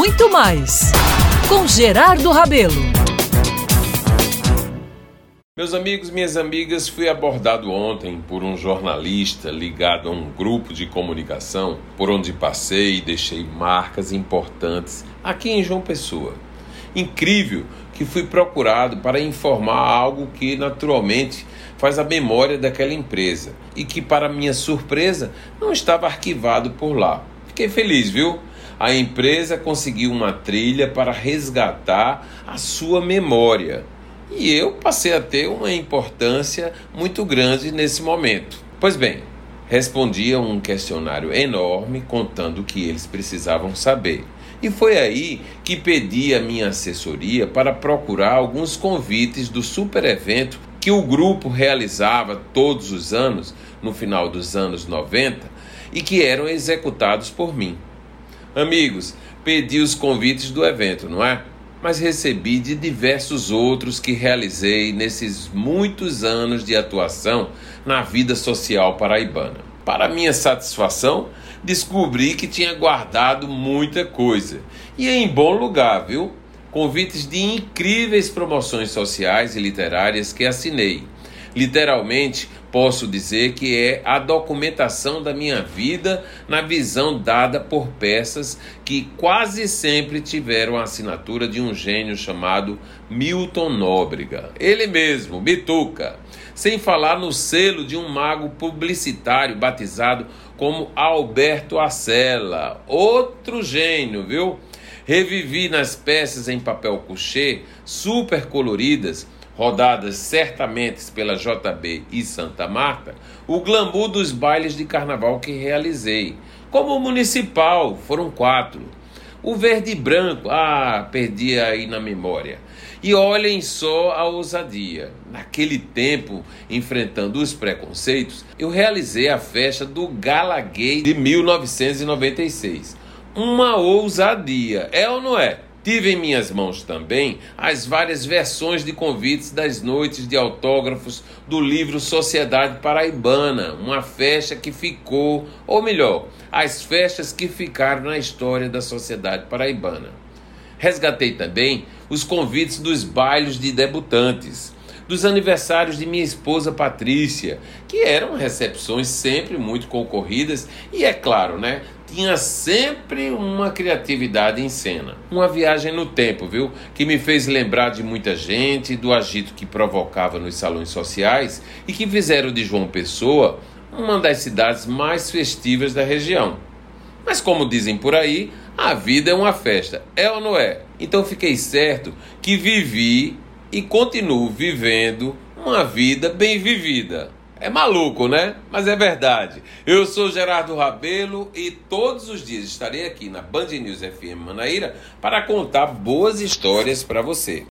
muito mais com Gerardo Rabelo. Meus amigos, minhas amigas, fui abordado ontem por um jornalista ligado a um grupo de comunicação por onde passei e deixei marcas importantes aqui em João Pessoa. Incrível que fui procurado para informar algo que naturalmente faz a memória daquela empresa e que, para minha surpresa, não estava arquivado por lá. Fiquei feliz, viu? A empresa conseguiu uma trilha para resgatar a sua memória e eu passei a ter uma importância muito grande nesse momento. Pois bem, respondi a um questionário enorme contando o que eles precisavam saber. E foi aí que pedi a minha assessoria para procurar alguns convites do super evento que o grupo realizava todos os anos, no final dos anos 90, e que eram executados por mim. Amigos, pedi os convites do evento, não é? mas recebi de diversos outros que realizei nesses muitos anos de atuação na vida social paraibana. Para minha satisfação, descobri que tinha guardado muita coisa e em bom lugar, viu? Convites de incríveis promoções sociais e literárias que assinei. Literalmente, posso dizer que é a documentação da minha vida na visão dada por peças que quase sempre tiveram a assinatura de um gênio chamado Milton Nóbrega. Ele mesmo, Bituca. Sem falar no selo de um mago publicitário batizado como Alberto Acela, outro gênio, viu? Revivi nas peças em papel couché, super coloridas, rodadas certamente pela JB e Santa Marta, o glamour dos bailes de carnaval que realizei. Como municipal, foram quatro. O verde e branco, ah, perdi aí na memória. E olhem só a ousadia. Naquele tempo, enfrentando os preconceitos, eu realizei a festa do Gala Gay de 1996. Uma ousadia, é ou não é? Tive em minhas mãos também as várias versões de convites das noites de autógrafos do livro Sociedade Paraibana, uma festa que ficou, ou melhor, as festas que ficaram na história da Sociedade Paraibana. Resgatei também os convites dos bailes de debutantes, dos aniversários de minha esposa Patrícia, que eram recepções sempre muito concorridas e, é claro, né, tinha sempre uma criatividade em cena. Uma viagem no tempo, viu? Que me fez lembrar de muita gente, do agito que provocava nos salões sociais e que fizeram de João Pessoa uma das cidades mais festivas da região. Mas como dizem por aí, a vida é uma festa, é ou não é? Então fiquei certo que vivi e continuo vivendo uma vida bem vivida. É maluco, né? Mas é verdade. Eu sou Gerardo Rabelo e todos os dias estarei aqui na Band News FM Manaíra para contar boas histórias para você.